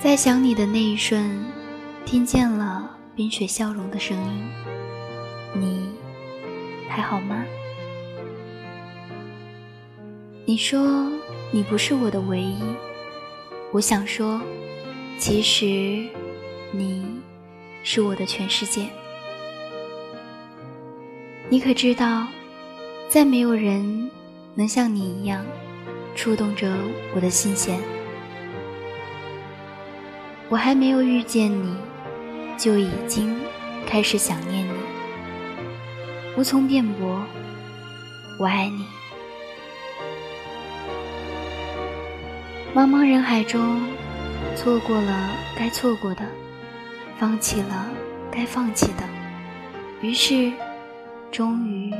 在想你的那一瞬，听见了冰雪消融的声音。你还好吗？你说你不是我的唯一，我想说，其实你是我的全世界。你可知道，再没有人能像你一样触动着我的心弦。我还没有遇见你，就已经开始想念你，无从辩驳，我爱你。茫茫人海中，错过了该错过的，放弃了该放弃的，于是。终于